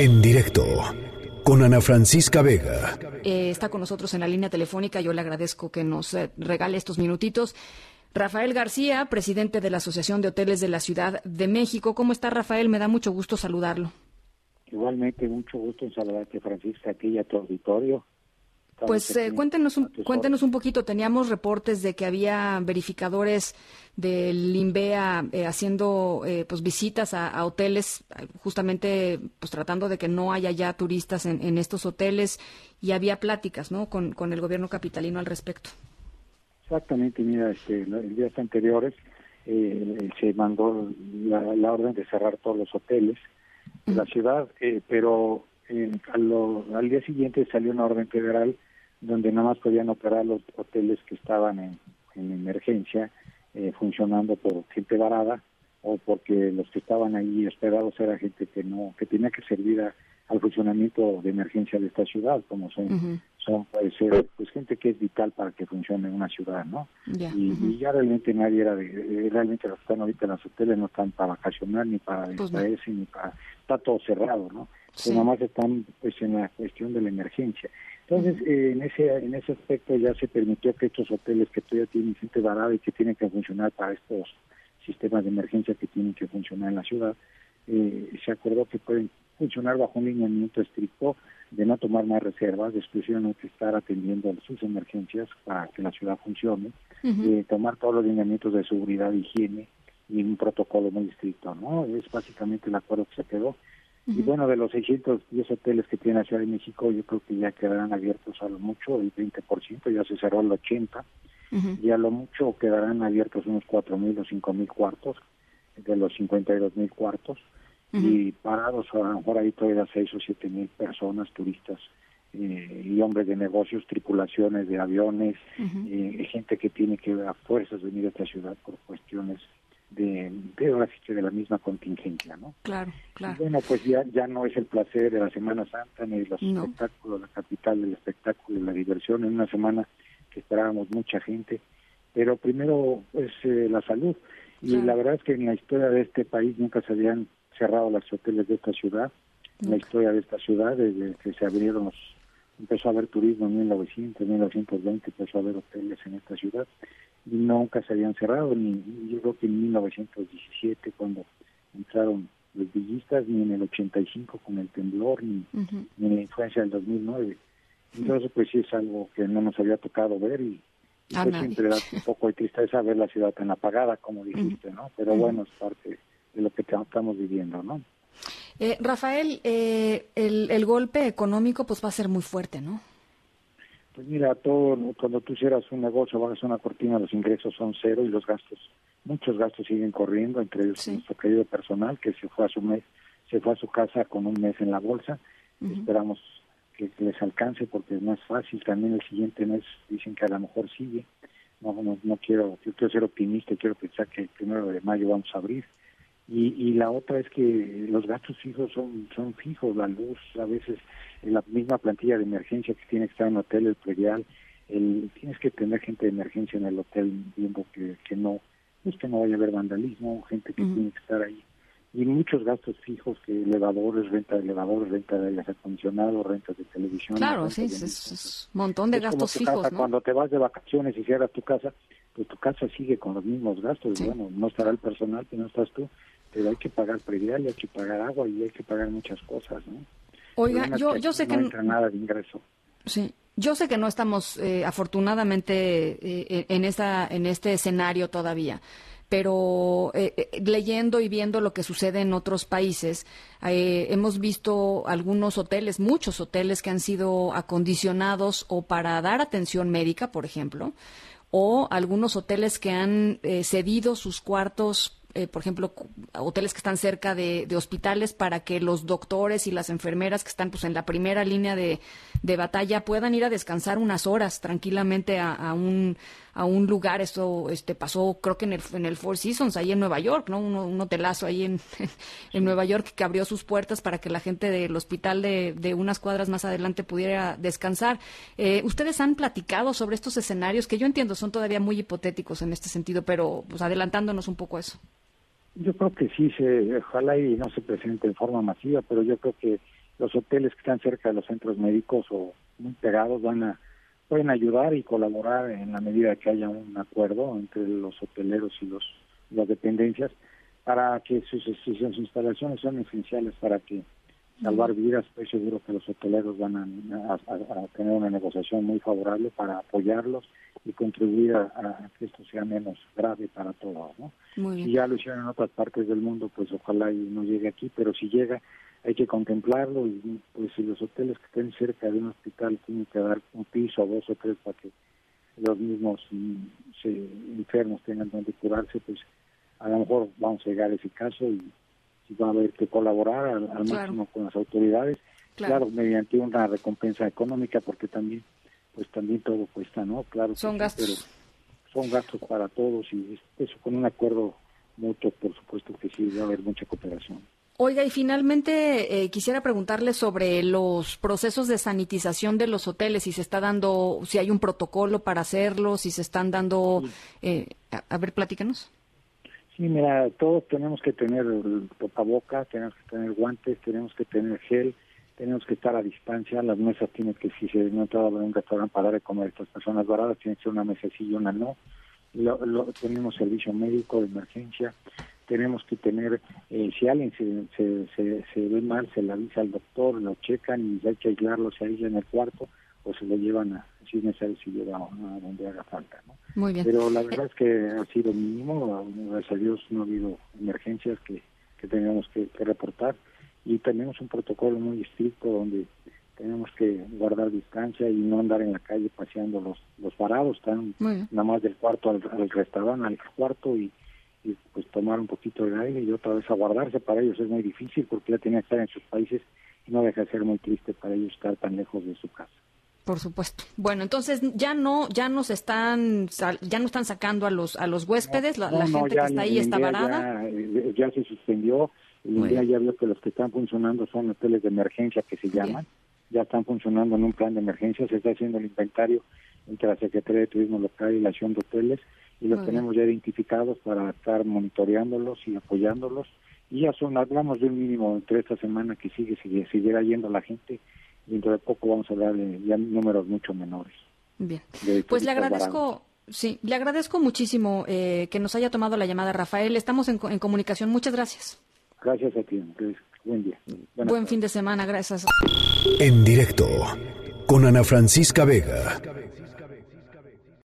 En directo con Ana Francisca Vega. Eh, está con nosotros en la línea telefónica. Yo le agradezco que nos eh, regale estos minutitos. Rafael García, presidente de la Asociación de Hoteles de la Ciudad de México. ¿Cómo está Rafael? Me da mucho gusto saludarlo. Igualmente, mucho gusto en saludarte, Francisca, aquí y a tu auditorio. Pues eh, cuéntenos, un, cuéntenos un poquito. Teníamos reportes de que había verificadores del INVEA eh, haciendo eh, pues visitas a, hoteles, justamente pues tratando de que no haya ya turistas en, estos hoteles y había pláticas, ¿no? Con, con, el gobierno capitalino al respecto. Exactamente, mira, este, en días anteriores se mandó la, orden de cerrar todos los hoteles de la ciudad, pero al día siguiente salió una orden federal donde nada más podían operar los hoteles que estaban en, emergencia, eh, funcionando por gente varada o porque los que estaban ahí esperados era gente que no que tenía que servir al funcionamiento de emergencia de esta ciudad como son son puede ser pues gente que es vital para que funcione una ciudad no y, ya realmente nadie era de, realmente los que están ahorita en los hoteles no están para vacacionar ni para pues distraerse ni para está todo cerrado no sí. nada más están pues en la cuestión de la emergencia entonces, eh, en ese en ese aspecto ya se permitió que estos hoteles que todavía tienen gente varada y que tienen que funcionar para estos sistemas de emergencia que tienen que funcionar en la ciudad, eh, se acordó que pueden funcionar bajo un lineamiento estricto de no tomar más reservas, de exclusivamente estar atendiendo sus emergencias para que la ciudad funcione, uh tomar todos los lineamientos de seguridad higiene y un protocolo muy estricto, ¿no? Es básicamente el acuerdo que se quedó y bueno, de los 610 hoteles que tiene la Ciudad de México, yo creo que ya quedarán abiertos a lo mucho el 20%, ya se cerró el 80%, y a lo mucho quedarán abiertos unos 4.000 o 5.000 cuartos, de los 52.000 cuartos, y parados a lo mejor ahí todavía 6 o 7.000 personas, turistas eh, y hombres de negocios, tripulaciones de aviones, eh, gente que tiene que a fuerzas venir a esta ciudad por cuestiones de, de, de la misma contingencia, ¿no? Claro, claro. bueno, pues ya, ya no es el placer de la Semana Santa ni de los espectáculos, la capital del espectáculo y la diversión, en una semana que esperábamos mucha gente, pero primero pues eh, la salud. Y la verdad es que en la historia de este país nunca se habían cerrado las hoteles de esta ciudad, en la historia de esta ciudad, desde que se abrieron los empezó a haber turismo en 1900, 1920 empezó a haber hoteles en esta ciudad y nunca se habían cerrado, ni yo creo que en 1917 cuando entraron los villistas, ni en el 85 con el temblor, ni, ni en la influencia del 2009. Entonces, pues sí es algo que no nos había tocado ver y, pues siempre da un poco de tristeza ver la ciudad tan apagada, como dijiste, ¿no? Pero bueno, es parte de lo que estamos viviendo, ¿no? Eh, Rafael, eh, el, el golpe económico pues va a ser muy fuerte, ¿no? Pues mira, todo, cuando tú hicieras un negocio, bajas una cortina, los ingresos son cero y los gastos, muchos gastos siguen corriendo, entre ellos nuestro querido personal que se fue a su mes, se fue a su casa con un mes en la bolsa. Esperamos que, les alcance porque es más fácil. También el siguiente mes dicen que a lo mejor sigue. No, no, no quiero, yo quiero ser optimista y quiero pensar que el primero de mayo vamos a abrir. Y, y la otra es que los gastos fijos son, son fijos, la luz, a veces en la misma plantilla de emergencia que tiene que estar en el hotel, el predial, el, tienes que tener gente de emergencia en el hotel viendo que, que no, pues que no vaya a haber vandalismo, gente que tiene que estar ahí. Y muchos gastos fijos, que elevadores, renta de elevadores, renta de aire acondicionado, rentas de televisión. Claro, sí, es, un montón de gastos fijos. Cuando te vas de vacaciones y cierras tu casa, pues tu casa sigue con los mismos gastos. Bueno, no estará el personal, que no estás tú, pero hay que pagar predial, hay que pagar agua y hay que pagar muchas cosas, ¿no? Oiga, yo, yo sé no que... entra nada de ingreso. Sí, yo sé que no estamos eh, afortunadamente eh, en, esta, en este escenario todavía, pero eh, leyendo y viendo lo que sucede en otros países, hemos visto algunos hoteles, muchos hoteles que han sido acondicionados o para dar atención médica, por ejemplo, o algunos hoteles que han cedido sus cuartos eh, por ejemplo, hoteles que están cerca de, hospitales para que los doctores y las enfermeras que están pues en la primera línea de, batalla puedan ir a descansar unas horas tranquilamente a, un a un lugar. Esto este pasó creo que en el, en el Four Seasons, ahí en Nueva York, ¿no? Un, hotelazo ahí en, en Nueva York que abrió sus puertas para que la gente del hospital de, de unas cuadras más adelante pudiera descansar. Eh, ¿Ustedes han platicado sobre estos escenarios que yo entiendo son todavía muy hipotéticos en este sentido, pero pues adelantándonos un poco a eso? Yo creo que sí, se, ojalá y no se presente en forma masiva, pero yo creo que los hoteles que están cerca de los centros médicos o muy pegados van a pueden ayudar y colaborar en la medida que haya un acuerdo entre los hoteleros y los las dependencias para que sus, sus instalaciones son esenciales para que salvar vidas, estoy seguro que los hoteleros van a, tener una negociación muy favorable para apoyarlos y contribuir a, que esto sea menos grave para todos. ¿no? Si ya lo hicieron en otras partes del mundo, pues ojalá y no llegue aquí, pero si llega hay que contemplarlo y pues si los hoteles que estén cerca de un hospital tienen que dar un piso dos o tres para que los mismos mm, enfermos tengan donde curarse, pues a lo mejor vamos a llegar a ese caso y va a haber que colaborar al, máximo con las autoridades, claro. mediante una recompensa económica, porque también, pues también todo cuesta, ¿no? Claro. Son gastos. son gastos para todos y eso con un acuerdo mutuo, por supuesto que sí, va a haber mucha cooperación. Oiga, y finalmente eh, quisiera preguntarle sobre los procesos de sanitización de los hoteles, si se está dando, si hay un protocolo para hacerlo, si se están dando, eh, a, ver, platícanos. Sí, mira, todos tenemos que tener el tenemos que tener guantes, tenemos que tener gel, tenemos que estar a distancia, las mesas tienen que, si se no a un restaurante para de comer estas personas varadas, tiene que ser una mesa sí y una no. Lo, tenemos servicio médico de emergencia, tenemos que tener, eh, si alguien se, se, se, ve mal, se le avisa al doctor, lo checan y hay que aislarlo, se aísla en el cuarto o se lo llevan a, si es necesario, si lleva a donde haga falta. ¿no? Muy bien. Pero la verdad es que ha sido mínimo, gracias a Dios no ha habido emergencias que, que tengamos que, reportar y tenemos un protocolo muy estricto donde tenemos que guardar distancia y no andar en la calle paseando los los parados, están nada más del cuarto al, restaurante, al cuarto y, y, pues tomar un poquito de aire y otra vez a guardarse para ellos es muy difícil porque ya tienen que estar en sus países y no deja de ser muy triste para ellos estar tan lejos de su casa. Por supuesto. Bueno, entonces ya no ya nos están ya no están sacando a los a los huéspedes, la, gente que está ahí está varada. Eh, ya, se suspendió. El día ya vio que los que están funcionando son hoteles de emergencia que se llaman. Ya están funcionando en un plan de emergencia. Se está haciendo el inventario entre la Secretaría de Turismo Local y la acción de hoteles y los tenemos ya identificados para estar monitoreándolos y apoyándolos. Y ya son, hablamos de un mínimo entre esta semana que sigue, sigue siguiera yendo la gente dentro de poco vamos a hablar de ya números mucho menores. Bien, pues le agradezco, sí, le agradezco muchísimo eh, que nos haya tomado la llamada, Rafael. Estamos en, comunicación. Muchas gracias. Gracias a ti. Buen día. Buen fin de semana. Gracias. En directo con Ana Francisca Vega.